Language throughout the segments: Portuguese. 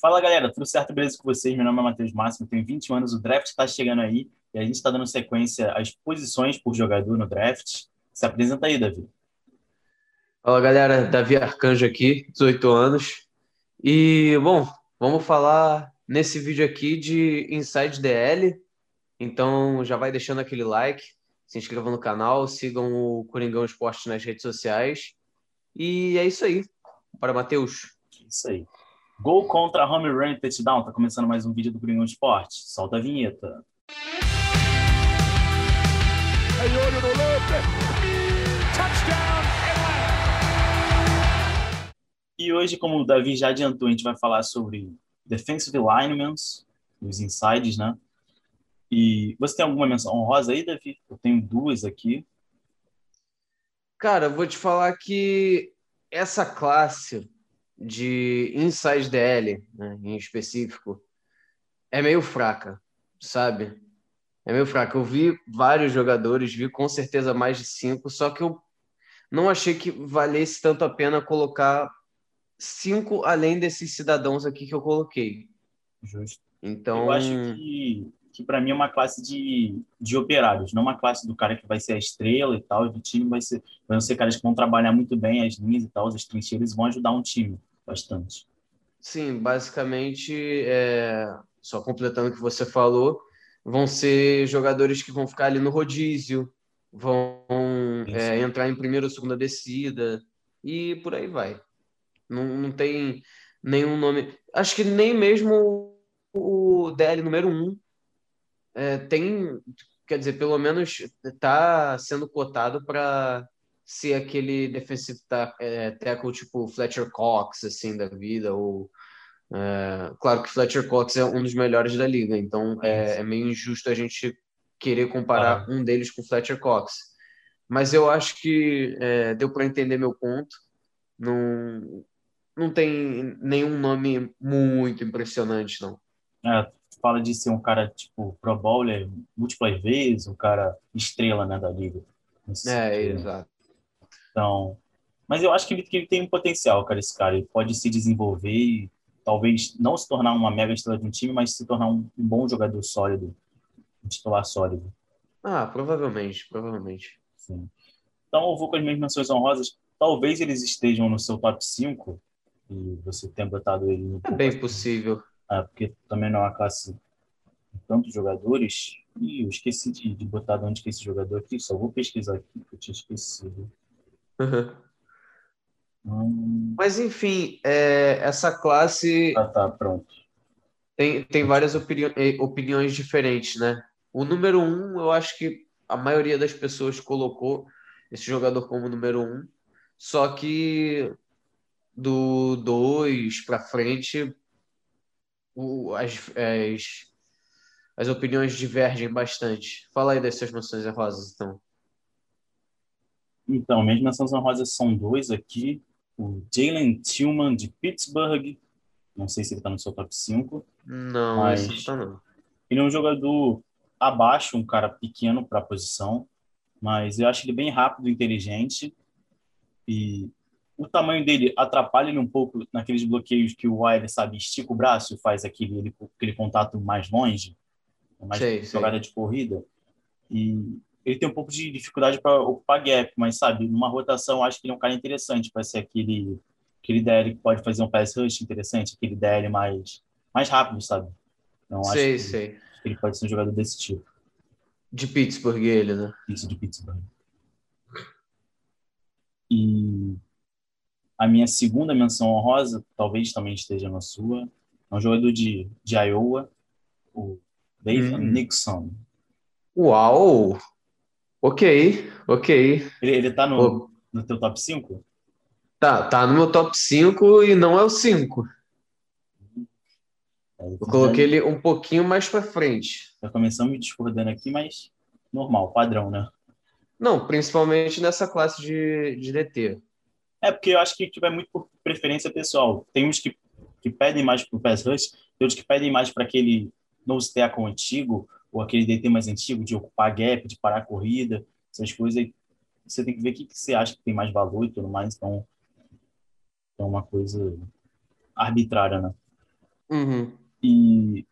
Fala galera, tudo certo? Beleza com vocês? Meu nome é Matheus Máximo, tenho 21 anos, o draft está chegando aí e a gente está dando sequência às posições por jogador no draft. Se apresenta aí, Davi. Fala galera, Davi Arcanjo aqui, 18 anos. E bom, vamos falar nesse vídeo aqui de Inside DL. Então já vai deixando aquele like, se inscreva no canal, sigam o Coringão Esporte nas redes sociais. E é isso aí. Para Matheus. Isso aí. Gol contra home run e touchdown. Tá começando mais um vídeo do Coringão Esporte. Solta a vinheta. E hoje, como o Davi já adiantou, a gente vai falar sobre defensive linemen, os insides, né? E você tem alguma menção honrosa aí, Davi? Eu tenho duas aqui. Cara, vou te falar que essa classe de inside DL, né, em específico, é meio fraca, sabe? É meio fraca. Eu vi vários jogadores, vi com certeza mais de cinco, só que eu não achei que valesse tanto a pena colocar cinco além desses cidadãos aqui que eu coloquei. Justo. Então, Eu acho que, que para mim é uma classe de, de operários, não uma classe do cara que vai ser a estrela e tal, do time vai ser, vão ser caras que vão trabalhar muito bem as linhas e tal, as trincheiras vão ajudar um time bastante. sim, basicamente, é, só completando o que você falou, vão ser jogadores que vão ficar ali no rodízio, vão é, entrar em primeira ou segunda descida e por aí vai. Não, não tem nenhum nome. Acho que nem mesmo o DL número um é, tem, quer dizer, pelo menos está sendo cotado para ser aquele defensive é, tackle tipo Fletcher Cox, assim, da vida, ou é, claro que Fletcher Cox é um dos melhores da liga, então é, é meio injusto a gente querer comparar um deles com Fletcher Cox. Mas eu acho que é, deu para entender meu ponto. Não, não tem nenhum nome muito impressionante, não. É, fala de ser um cara tipo Pro Bowler múltiplas vezes, um cara estrela né, da liga. É, exato. Então, mas eu acho que ele, que ele tem um potencial, cara, esse cara. Ele pode se desenvolver e talvez não se tornar uma mega estrela de um time, mas se tornar um, um bom jogador sólido, um titular sólido. Ah, provavelmente, provavelmente. Sim. Então eu vou com as minhas menções honrosas. Talvez eles estejam no seu top 5 e você tenha botado ele no É bem possível. Ah, porque também não é uma classe com tantos jogadores. E eu esqueci de, de botar de onde que é esse jogador aqui, só vou pesquisar aqui, que eu tinha esquecido. Hum, Mas enfim, é, essa classe ah, tá, pronto. tem, tem várias opini- eh, opiniões diferentes, né? O número um, eu acho que a maioria das pessoas colocou esse jogador como número um, só que do dois para frente, o- as, as, as opiniões divergem bastante. Fala aí das suas menções honrosas, então. Então, minhas menções honrosas são dois aqui. O Jalen Tillman, de Pittsburgh. Não sei se ele está no seu top 5. Não, Mas- não tá não. Ele é um jogador abaixo, um cara pequeno para a posição, mas eu acho ele bem rápido, inteligente e o tamanho dele atrapalha ele um pouco naqueles bloqueios que o Wilder, sabe, estica o braço e faz aquele, ele- aquele contato mais longe, mais Sei, sei. jogada de corrida. E ele tem um pouco de dificuldade para ocupar gap, mas sabe, numa rotação acho que ele é um cara interessante para ser aquele aquele DL que pode fazer um pass rush interessante, aquele DL mais mais rápido, sabe? Então acho Sei, que sei. ele pode ser um jogador desse tipo, De Pittsburgh, ele, né? isso de Pittsburgh. E a minha segunda menção honrosa, talvez também esteja na sua, é um jogador de, de Iowa, o Dave Hum. Nixon. Uau! Ok, ok. Ele, ele tá no, Pô, no teu top 5? Tá, tá no meu top 5 e não é o 5. Eu coloquei ele um pouquinho mais pra frente. Já começamos me discordando aqui, mas normal, padrão, né? Não, principalmente nessa classe de, de DT. É porque eu acho que tipo, é muito por preferência pessoal. Tem uns que, que pedem mais pro pass rush, tem outros que pedem mais para aquele nose tackle antigo, ou aquele DT mais antigo, de ocupar gap, de parar a corrida, essas coisas. Você tem que ver o que, que você acha que tem mais valor e tudo mais. Então, é uma coisa arbitrária, né? Uhum. E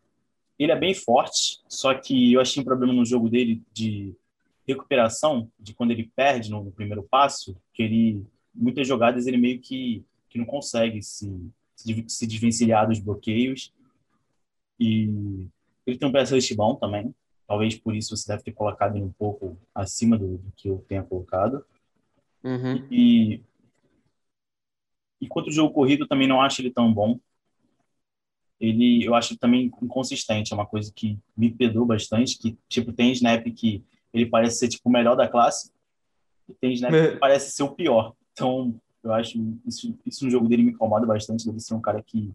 ele é bem forte, só que eu achei um problema no jogo dele de recuperação, de quando ele perde no primeiro passo, que ele muitas jogadas ele meio que, que não consegue se, se, se desvencilhar dos bloqueios. E ele tem um pass bom também. Talvez por isso você deve ter colocado ele um pouco acima do, do que eu tenha colocado. Uhum. E, e quanto o jogo corrido, também não acho ele tão bom. Ele, eu acho também inconsistente. É uma coisa que me pedou bastante. Que, tipo, tem snap que ele parece ser, tipo, o melhor da classe. E tem snap que parece ser o pior. Então, eu acho isso, isso no jogo dele me incomoda bastante. Deve ser um cara que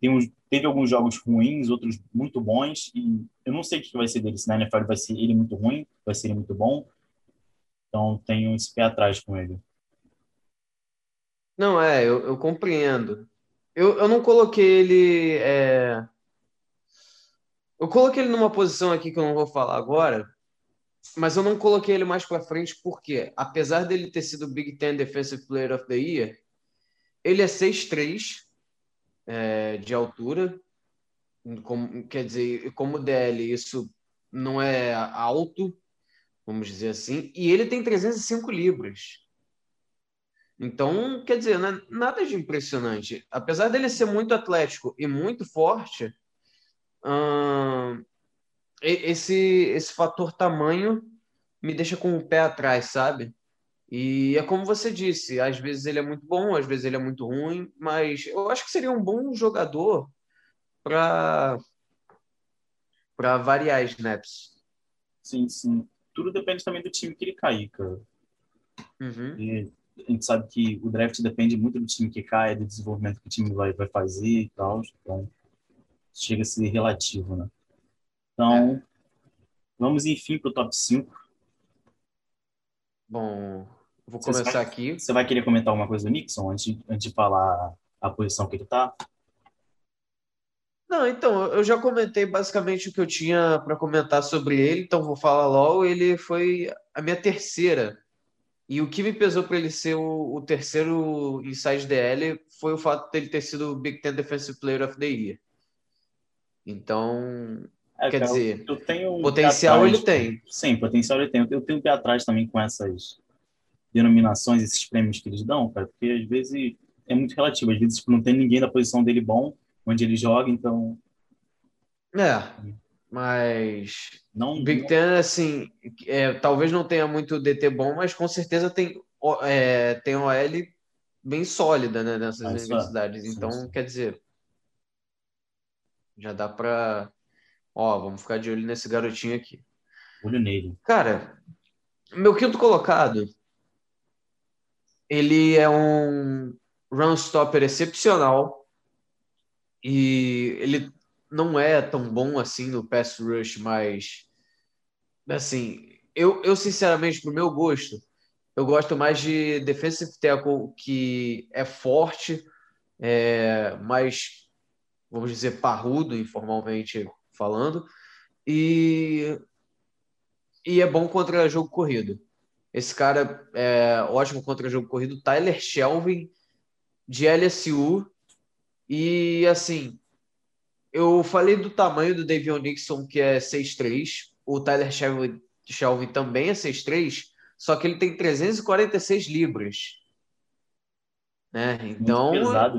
tem teve alguns jogos ruins, outros muito bons, e eu não sei o que vai ser dele. Se na NFL vai ser ele muito ruim, vai ser ele muito bom. Então tenho esse pé atrás com ele. Não, é, eu, eu compreendo. Eu, eu não coloquei ele. É... Eu coloquei ele numa posição aqui que eu não vou falar agora, mas eu não coloquei ele mais para frente porque, apesar dele ter sido Big Ten Defensive Player of the Year, ele é 6'3", é, de altura. Como, quer dizer, como DL, isso não é alto, vamos dizer assim, e ele tem 305 libras. Então, quer dizer, é nada de impressionante. Apesar dele ser muito atlético e muito forte, hum, esse, esse fator tamanho me deixa com o pé atrás, sabe? E é como você disse, às vezes ele é muito bom, às vezes ele é muito ruim, mas eu acho que seria um bom jogador para para variar snaps. Sim, sim. Tudo depende também do time que ele cair, cara. Uhum. A gente sabe que o draft depende muito do time que cai, do desenvolvimento que o time vai, vai fazer e tal. Então, chega a ser relativo, né? Então, é. vamos enfim para o top 5. Bom, Vou você começar vai, aqui. Você vai querer comentar alguma coisa do Nixon antes, antes de falar a posição que ele está? Não, então, eu já comentei basicamente o que eu tinha para comentar sobre ele, então vou falar logo. Ele foi a minha terceira. E o que me pesou para ele ser o, o, terceiro inside DL foi o fato dele ter sido o Big Ten Defensive Player of the Year. Então, é, quer cara, dizer, potencial ele tem. Sim, potencial ele tem. Eu tenho um pé atrás também com essas denominações, esses prêmios que eles dão, cara, porque às vezes é muito relativo. Às vezes tipo, não tem ninguém da posição dele bom onde ele joga, então. É, mas. Não, Big Ten, assim, é, talvez não tenha muito DT bom, mas com certeza tem, é, tem OL bem sólida né, nessas universidades. É. Então, sim. quer dizer, já dá para. Ó, vamos ficar de olho nesse garotinho aqui. Olho nele. Cara, meu quinto colocado ele é um run stopper excepcional e ele não é tão bom assim no pass rush, mas assim, eu, eu sinceramente, pro meu gosto, eu gosto mais de defensive tackle que é forte, é mais, vamos dizer, parrudo, informalmente falando, e, e é bom contra jogo corrido. Esse cara é ótimo contra jogo corrido. Tyler Shelvin, de LSU. E, assim, eu falei do tamanho do Davion Nixon, que é 6'3". O Tyler Shelvin, Shelvin também é 6'3", só que ele tem 346 libras. Né? Então... Muito pesado.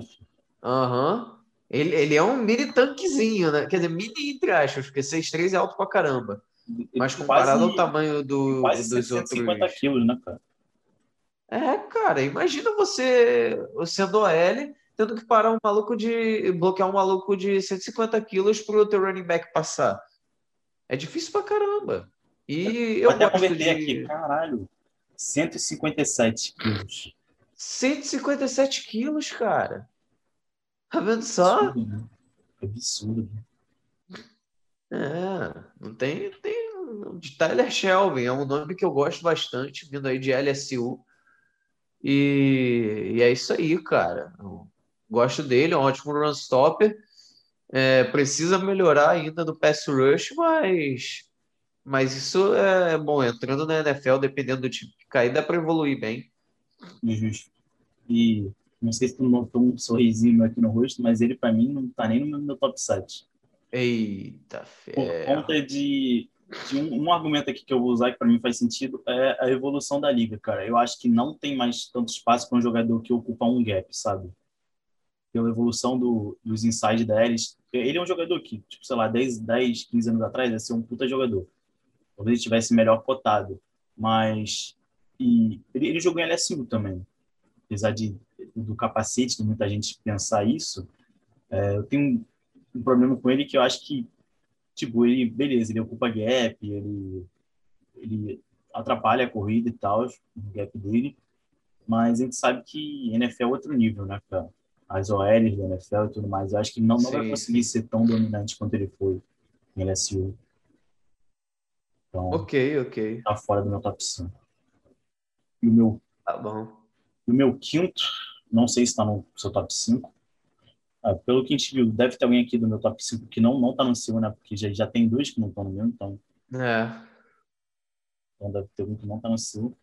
Aham. Uhum. Ele, ele é um mini tanquezinho, né? Quer dizer, mini entre aspas, porque 6'3 é alto pra caramba. Mas comparado quase, ao tamanho do, quase dos 150 outros. quilos, né, cara? É, cara, imagina você sendo OL tendo que parar um maluco de. bloquear um maluco de 150 quilos pro teu running back passar. É difícil pra caramba. E eu até converter de... aqui, caralho. 157 quilos. 157 quilos, cara. Tá vendo só? Absurdo, né? Absurdo. É, não tem, tem. De Tyler Shelby, é um nome que eu gosto bastante, vindo aí de LSU. E, e é isso aí, cara. Gosto dele, é um ótimo run stopper. É, precisa melhorar ainda no pass rush, mas, mas isso é bom. Entrando na NFL, dependendo do tipo que cair, dá para evoluir bem. Justo. E não sei se tu notou um sorrisinho aqui no rosto, mas ele para mim não tá nem no meu top 7. Eita, fé. Por conta de, de um, um, argumento aqui que eu vou usar que para mim faz sentido é a evolução da liga, cara. Eu acho que não tem mais tanto espaço para um jogador que ocupa um gap, sabe? Pela evolução do, dos inside deles. Ele é um jogador que, tipo, sei lá, 10, 10 15 anos atrás ia ser um puta jogador. Talvez ele tivesse melhor cotado. Mas. E ele, ele jogou em LSU também. Apesar de, do capacete, de muita gente pensar isso, é, eu tenho um problema com ele que eu acho que, tipo, ele, beleza, ele ocupa gap, ele, ele atrapalha a corrida e tal, o gap dele, mas a gente sabe que NFL é outro nível, né, cara? As OLs da NFL e tudo mais, eu acho que não, não vai conseguir ser tão dominante quanto ele foi em LSU. Então, ok, ok. Tá fora do meu top 5. E o meu. Tá bom. E o meu quinto, não sei se está no seu top 5, ah, pelo que a gente viu, deve ter alguém aqui do meu top 5 que não, não tá no seu, né? Porque já, já tem dois que não estão no meu, então. É. Então deve ter um que não tá no seu.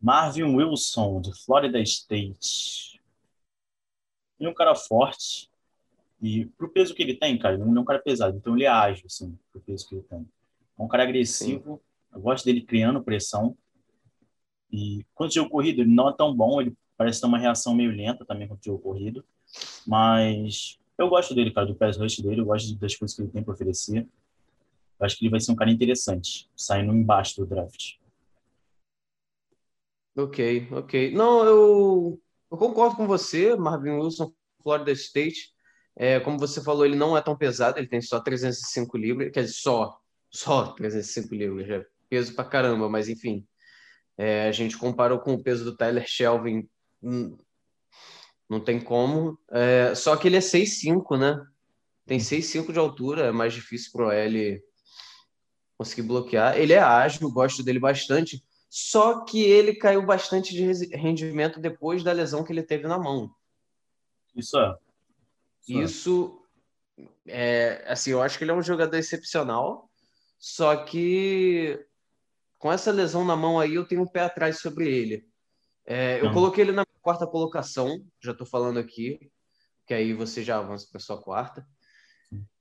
Marvin Wilson, de Florida State. Ele é um cara forte. E pro peso que ele tem, cara, ele não é um cara pesado. Então ele é ágil, assim, pro peso que ele tem. É um cara agressivo. Sim. Eu gosto dele criando pressão. E quando jogo corrido, ele não é tão bom. Ele parece ter uma reação meio lenta também quando jogo corrido. Mas eu gosto dele, cara, do pass rush dele, eu gosto das coisas que ele tem para oferecer. Eu acho que ele vai ser um cara interessante, saindo embaixo do draft. Ok, ok. Não, eu, eu concordo com você, Marvin Wilson, Florida State. É, como você falou, ele não é tão pesado, ele tem só 305 libras, quer dizer, só, só 305 libras, é peso pra caramba, mas enfim. É, a gente comparou com o peso do Tyler Shelvin, hum, não tem como. É, só que ele é 6'5, né? Tem 6'5 de altura, é mais difícil pro L conseguir bloquear. Ele é ágil, gosto dele bastante. Só que ele caiu bastante de rendimento depois da lesão que ele teve na mão. Isso é. Isso, Isso é, assim, eu acho que ele é um jogador excepcional. Só que com essa lesão na mão aí, eu tenho um pé atrás sobre ele. É, eu coloquei ele na quarta colocação, já estou falando aqui, que aí você já avança para sua quarta.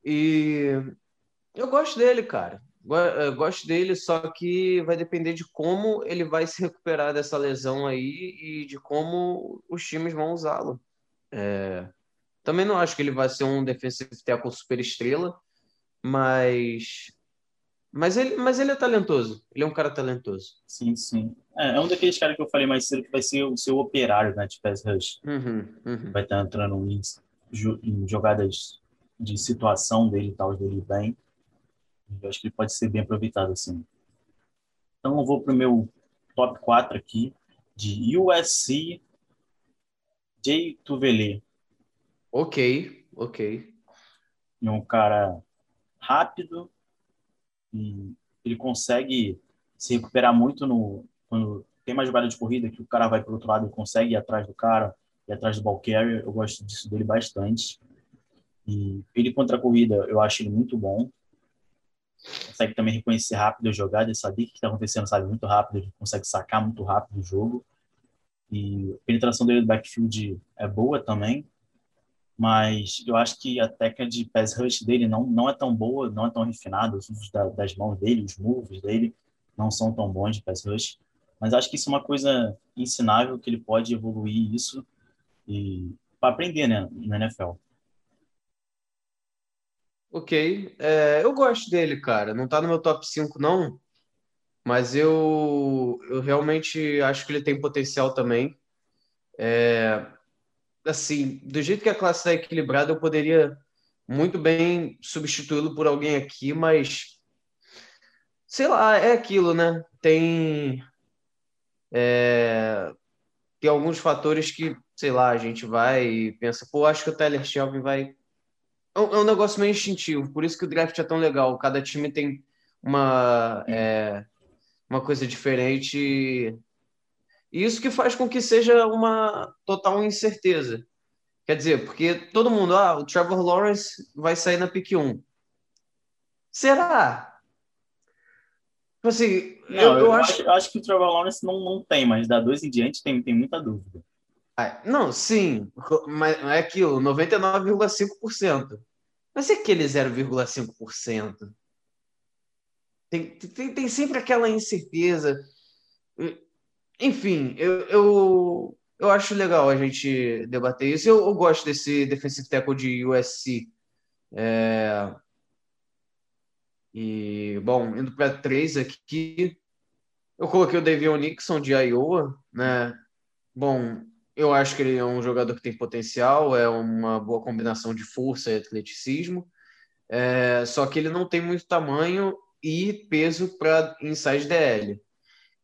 E eu gosto dele, cara. Eu gosto dele, só que vai depender de como ele vai se recuperar dessa lesão aí e de como os times vão usá-lo. É... Também não acho que ele vai ser um defensive tackle super estrela, mas mas ele, mas ele é talentoso. Ele é um cara talentoso. Sim, sim. É, é um daqueles caras que eu falei mais cedo que vai ser o seu operário, né, de pass rush. Uhum, uhum. Vai estar entrando em, em, jogadas de situação dele e tal, dele bem. Eu acho que ele pode ser bem aproveitado, assim. Então eu vou para o meu top 4 aqui, de USC Jay Tuvele. Ok, ok. É um cara rápido, e ele consegue se recuperar muito no quando tem uma jogada de corrida que o cara vai para outro lado e consegue ir atrás do cara e atrás do ball carrier. Eu gosto disso dele bastante. E ele contra a corrida, eu acho ele muito bom. Consegue também reconhecer rápido a jogada, saber o que está acontecendo, sabe muito rápido, ele consegue sacar muito rápido o jogo. E a penetração dele do backfield é boa também mas eu acho que a técnica de pass rush dele não, não é tão boa, não é tão refinada, os usos da, das mãos dele, os moves dele não são tão bons de pass rush, mas acho que isso é uma coisa ensinável, que ele pode evoluir isso e para aprender, né, na NFL. Ok, é, eu gosto dele, cara, não tá no meu top 5 não, mas eu, eu realmente acho que ele tem potencial também, é, assim, do jeito que a classe está equilibrada, eu poderia muito bem substituí-lo por alguém aqui, mas sei lá, é aquilo, né? Tem é, tem alguns fatores que, sei lá, a gente vai e pensa, pô, acho que o Tyler Shelby vai. É um, é um, negócio meio instintivo, por isso que o draft é tão legal. Cada time tem uma, é, uma coisa diferente isso que faz com que seja uma total incerteza. Quer dizer, porque todo mundo, ah, o Trevor Lawrence vai sair na pick 1. Será? Tipo assim, não, eu, eu, acho... Acho, acho... que o Trevor Lawrence não, não tem, mas da dois em diante tem, tem muita dúvida. Ah, não, sim, mas é aquilo, 99,5%. Mas é aquele 0,5%. Tem, tem, tem sempre aquela incerteza. Enfim, eu, eu, eu acho legal a gente debater isso. Eu, eu gosto desse defensive tackle de USC. É... E, bom, indo para três aqui, eu coloquei o Davion Nixon de Iowa, né? Bom, eu acho que ele é um jogador que tem potencial, é uma boa combinação de força e atleticismo. É, só que ele não tem muito tamanho e peso para inside DL.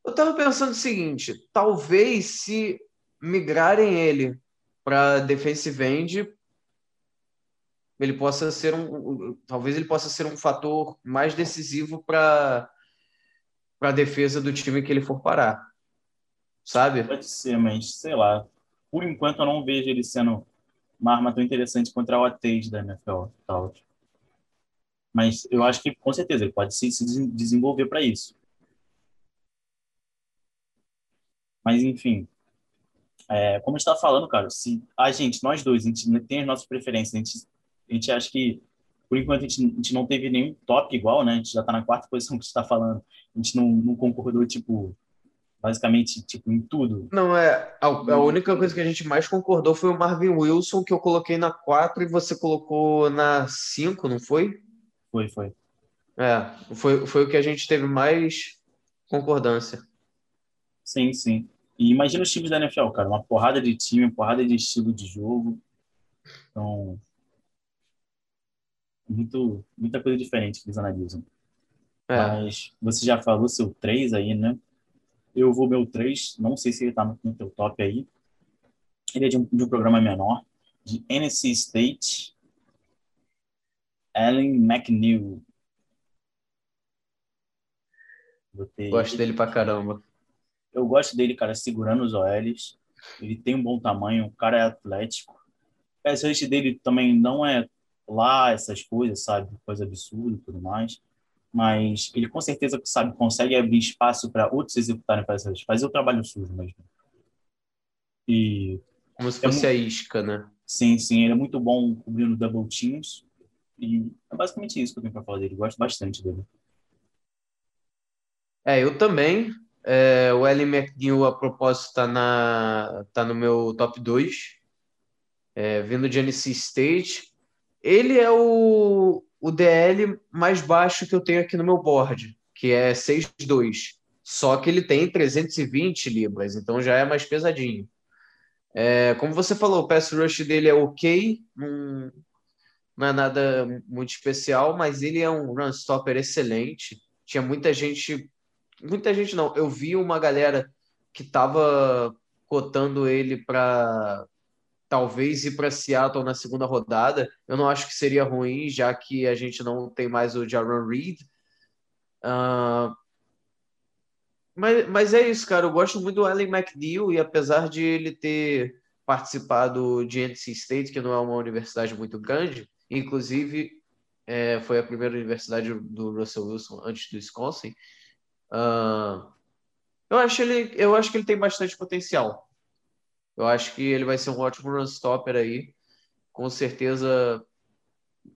Eu estava pensando o seguinte: talvez se migrarem ele para defensive end, ele possa ser um, talvez ele possa ser um fator mais decisivo para para a defesa do time que ele for parar, sabe? Pode ser, mas sei lá. Por enquanto eu não vejo ele sendo uma arma tão interessante contra o ATs da NFL, tal. Mas eu acho que com certeza ele pode se, se desenvolver para isso. Mas enfim, é, como está falando, cara, se a gente, nós dois, a gente tem as nossas preferências, a gente, a gente acha que por enquanto a gente, a gente não teve nenhum top igual, né? A gente já está na quarta posição que você está falando. A gente não, não concordou, tipo, basicamente, tipo, em tudo. Não, é. A, a, única coisa que a gente mais concordou foi o Marvin Wilson, que eu coloquei na 4 e você colocou na 5, não foi? Foi, foi. É, foi, foi o que a gente teve mais concordância. Sim, sim. E imagina os times da NFL, cara, uma porrada de time, uma porrada de estilo de jogo. Então, muito, muita coisa diferente que eles analisam. É. Mas você já falou seu 3 aí, né? Eu vou meu 3, não sei se ele tá no teu top aí. Ele é de um, de um programa menor, de NC State, Allen McNeil. Gosto dele pra caramba. Eu gosto dele, cara, segurando os OLs. Ele tem um bom tamanho, o cara é atlético. O pass dele também não é lá essas coisas, sabe? Coisa absurda e tudo mais. Mas ele com certeza sabe, consegue abrir espaço para outros executarem pass fazer o trabalho sujo mesmo. E como se fosse é a isca, né? Sim, sim, ele é muito bom cobrindo double teams. E é basicamente isso que eu tenho para falar dele. Gosto bastante dele. É, eu também. É, o Ellen McNeil, a propósito, está tá no meu top 2. É, vindo de NC State. Ele é o, o DL mais baixo que eu tenho aqui no meu board, que é 6'2". Só que ele tem 320 libras, então já é mais pesadinho. É, como você falou, o pass rush dele é ok, não, não é nada muito especial, mas ele é um run stopper excelente. Tinha muita gente, muita gente não, eu vi uma galera que estava cotando ele para talvez ir para Seattle na segunda rodada. Eu não acho que seria ruim, já que a gente não tem mais o Jaron Reed. Uh, mas, mas é isso, cara. Eu gosto muito do Allen McNeil e apesar de ele ter participado de NC State, que não é uma universidade muito grande, inclusive é, foi a primeira universidade do Russell Wilson antes do Wisconsin. Uh, eu acho ele, eu acho que ele tem bastante potencial. Eu acho que ele vai ser um ótimo run stopper aí. Com certeza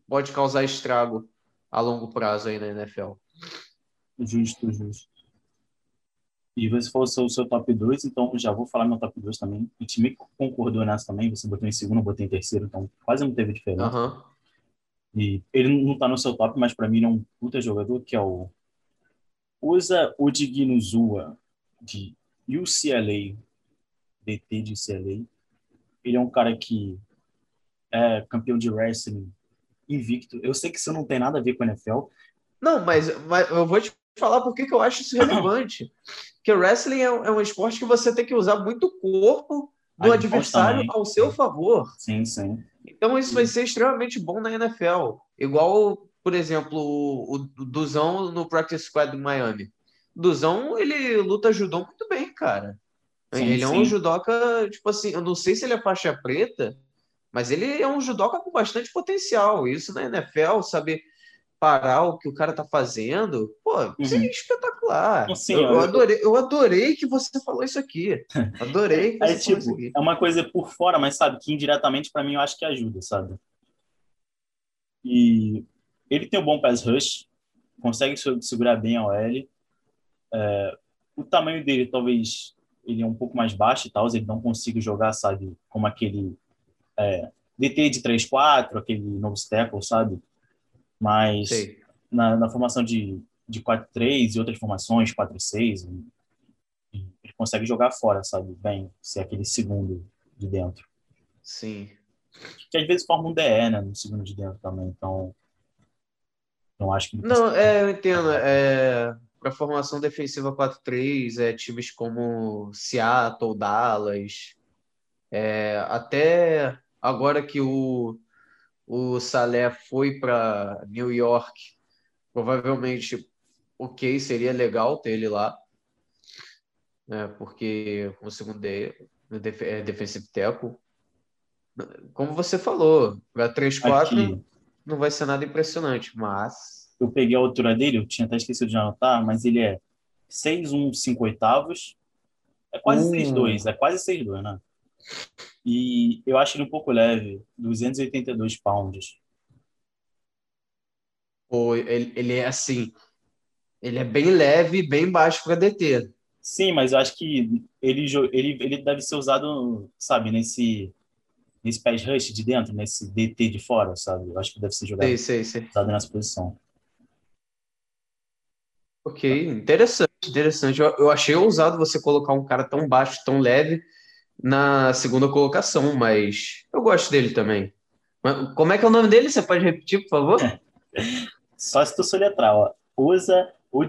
pode causar estrago a longo prazo aí na NFL. Justo, justo. E você falou o seu top 2, então já vou falar meu top 2 também. O time concordou nessa também, você botou em segundo, eu botei em terceiro, então quase não teve diferença. Uhum. E ele não tá no seu top, mas para mim ele é um puta jogador, que é o Usa Odiginuzua, de UCLA. DT de CLA. Ele é um cara que é campeão de wrestling invicto. Eu sei que isso não tem nada a ver com a NFL. Não, mas, mas eu vou te falar por que eu acho isso relevante. que o wrestling é, é, um esporte que você tem que usar muito o corpo do a adversário ao seu favor. Sim, sim. Então isso sim. vai ser extremamente bom na NFL. Igual, por exemplo, o, o Duzão no Practice Squad do Miami. Duzão, ele luta judô muito bem, cara. Sim, ele sim. é um judoca, tipo assim, eu não sei se ele é faixa preta, mas ele é um judoca com bastante potencial. Isso na NFL, saber parar o que o cara tá fazendo, pô, isso é Uhum. espetacular. Sim, eu, eu adorei, eu adorei que você falou isso aqui. Adorei que É você falou isso tipo, é uma coisa por fora, mas sabe, que indiretamente pra mim eu acho que ajuda, sabe? E ele tem um bom pass rush, consegue se- segurar bem a OL. É, o tamanho dele, talvez, ele é um pouco mais baixo e tal, ele não consiga jogar, sabe, como aquele é, DT de 3-4, aquele novo tackle, sabe? Mas na, na formação de, de 4-3 e outras formações, 4-6, e- e ele consegue jogar fora, sabe? Bem, ser aquele segundo de dentro. Sim. Que às vezes forma um DE, né? No segundo de dentro também, então. Não acho que. Não, é, eu entendo. É, para formação defensiva 4-3, é, times como Seattle, Dallas, é, até agora que o, o Salé foi para New York, provavelmente, ok, seria legal ter ele lá, né, porque o segundo de, def, é defensive tackle. Como você falou, para 3-4 Aqui, não vai ser nada impressionante, mas eu peguei a altura dele, eu tinha até esquecido de anotar, mas ele é 6'1", 5 oitavos. É quase Uh. 6'2", é quase 6'2", né? E eu acho ele um pouco leve, 282 pounds. Pô, ele, ele é assim, ele é bem leve e bem baixo para DT. Sim, mas eu acho que ele, ele, ele deve ser usado, sabe, nesse, nesse pass rush de dentro, nesse DT de fora, sabe? Eu acho que deve ser jogado, Sei, sei, sei. usado nessa posição. Ok, interessante, interessante. Eu, eu achei ousado você colocar um cara tão baixo, tão leve na segunda colocação, mas eu gosto dele também. Como é que é o nome dele? Você pode repetir, por favor? Só se tu soletrar, ó. Usa. O,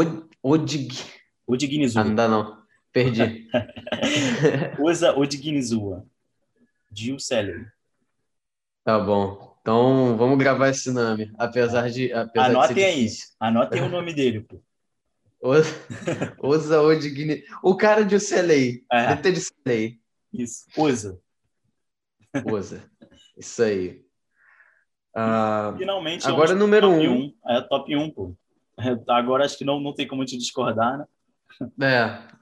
o, Odig... Ah, Odignizuwa. não dá não. Perdi. Usa Odignizuwa. Jill Seller. Tá bom. Então vamos gravar esse nome, apesar de, apesar de Anotem aí. difícil. Anotem o nome dele, pô. Usa, usa o cara de Ucelei. É. DT de Ucelei. Isso. Usa. Usa. Isso aí. Ah, Finalmente. Agora, é um número top um. É top 1, pô. É, Agora acho que não, não tem como te discordar, né? é,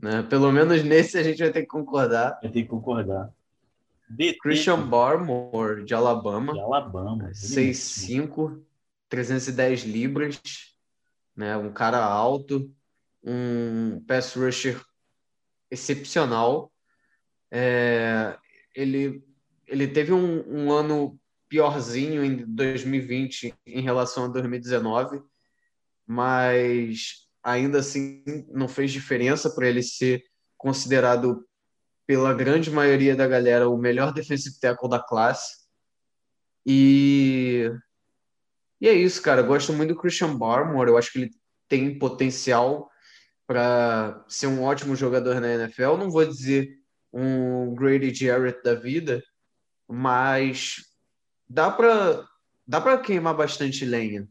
né, pelo menos nesse a gente vai ter que concordar. Eu tenho que concordar. DT Christian Barmore, de Alabama, de Alabama. 6'5", 310 libras, né, um cara alto, um pass rusher excepcional. É, ele, ele teve um, um ano piorzinho em 2020 em relação a 2019, mas ainda assim não fez diferença para ele ser considerado pela grande maioria da galera o melhor defensive tackle da classe. E, e é isso, cara. Eu gosto muito do Christian Barmore. Eu acho que ele tem potencial para ser um ótimo jogador na NFL. Não vou dizer um Grady Jarrett da vida, mas dá para dá para queimar bastante lenha.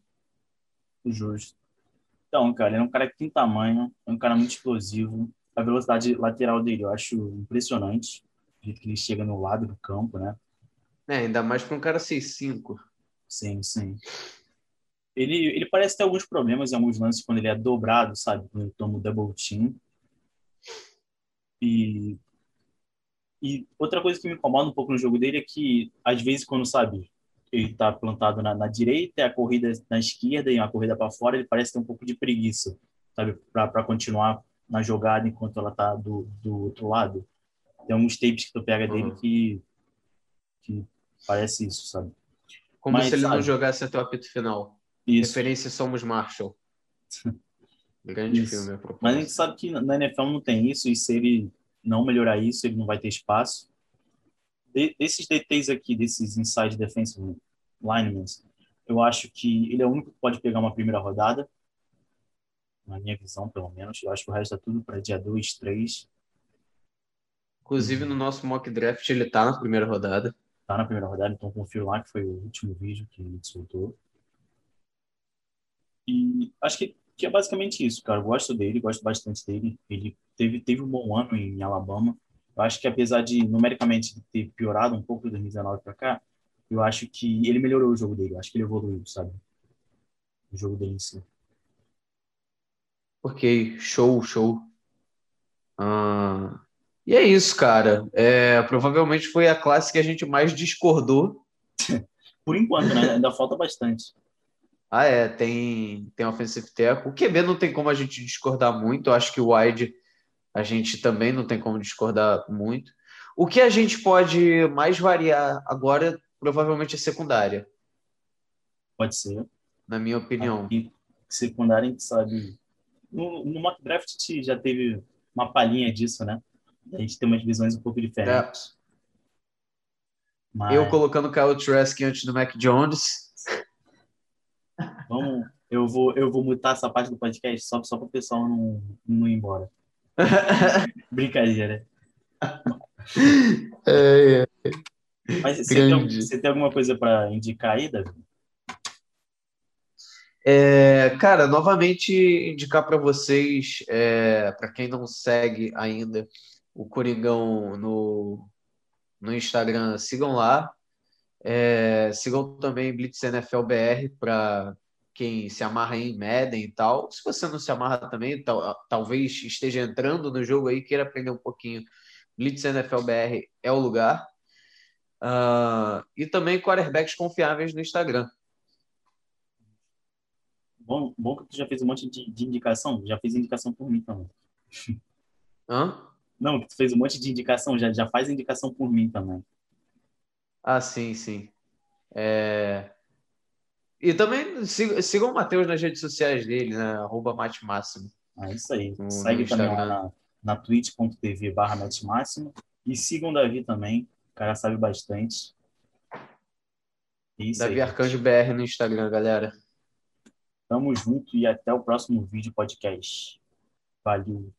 Justo. Então, cara, ele é um cara que tem tamanho, é um cara muito explosivo. A velocidade lateral dele eu acho impressionante. O jeito que ele chega no lado do campo, né? É, ainda mais para um cara 6'5". Sim, sim. Ele, ele parece ter alguns problemas em alguns lances quando ele é dobrado, sabe? Quando ele toma o double team. E, e outra coisa que me incomoda um pouco no jogo dele é que, às vezes, quando, sabe, ele tá plantado na, na direita, a corrida na esquerda e a corrida para fora, ele parece ter um pouco de preguiça, sabe? Para continuar na jogada enquanto ela tá do, do outro lado. Tem alguns tapes que tu pega dele Uhum. que, que parece isso, sabe? Como Mas, se ele não sabe, jogasse até o apito final. Isso. Referência Somos Marshall. Grande Isso. filme. a Mas a gente sabe que na NFL não tem isso, e se ele não melhorar isso, ele não vai ter espaço. De- desses DTs aqui, desses inside defensive linemen, eu acho que ele é o único que pode pegar uma primeira rodada, na minha visão, pelo menos. Eu acho que o resto é tudo para dia 2, 3. Inclusive, no nosso mock draft, ele tá na primeira rodada. Tá na primeira rodada, então confiro lá, que foi o último vídeo que ele soltou. E acho que, que é basicamente isso, cara. Eu gosto dele, gosto bastante dele. Ele teve, teve um bom ano em Alabama. Eu acho que apesar de numericamente ter piorado um pouco de 2019 para cá, eu acho que ele melhorou o jogo dele. Eu acho que ele evoluiu, sabe? O jogo dele em si. Ok, show, show. Ah, e é isso, cara. É, provavelmente foi a classe que a gente mais discordou. Por enquanto, né? Ainda falta bastante. Ah, é, tem, tem offensive tackle. O QB não tem como a gente discordar muito. Eu acho que o wide a gente também não tem como discordar muito. O que a gente pode mais variar agora, provavelmente, é secundária. Pode ser. Na minha opinião. Aqui, secundária, a gente sabe. No, no mock draft já teve uma palhinha disso, né? A gente tem umas visões um pouco diferentes. É. Mas... Eu colocando o Kyle Trask antes do Mac Jones. Vamos, eu vou, eu vou mutar essa parte do podcast só, só para o pessoal não, não ir embora. Brincadeira. É, é. Mas você tem, você tem, alguma coisa para indicar aí, Davi? É, cara, novamente indicar para vocês, é, para quem não segue ainda o Coringão no, no Instagram, sigam lá. É, sigam também Blitz NFL BR para quem se amarra em Madden e tal. Se você não se amarra também, tal, talvez esteja entrando no jogo aí, queira aprender um pouquinho. Blitz NFL BR é o lugar. Uh, e também quarterbacks confiáveis no Instagram. Bom, bom que tu já fez um monte de, de indicação. Já fez indicação por mim também. Hã? Não, que tu fez um monte de indicação. Já, já faz indicação por mim também. Ah, sim, sim. É... E também sigam o Matheus nas redes sociais dele, né? Arroba Mate Máximo. É isso aí. No, Segue no também lá na, na twitch.tv barra Máximo. E sigam o Davi também. O cara sabe bastante. Isso Davi aí, Arcanjo BR no Instagram, galera. Tamo junto e até o próximo vídeo podcast. Valeu.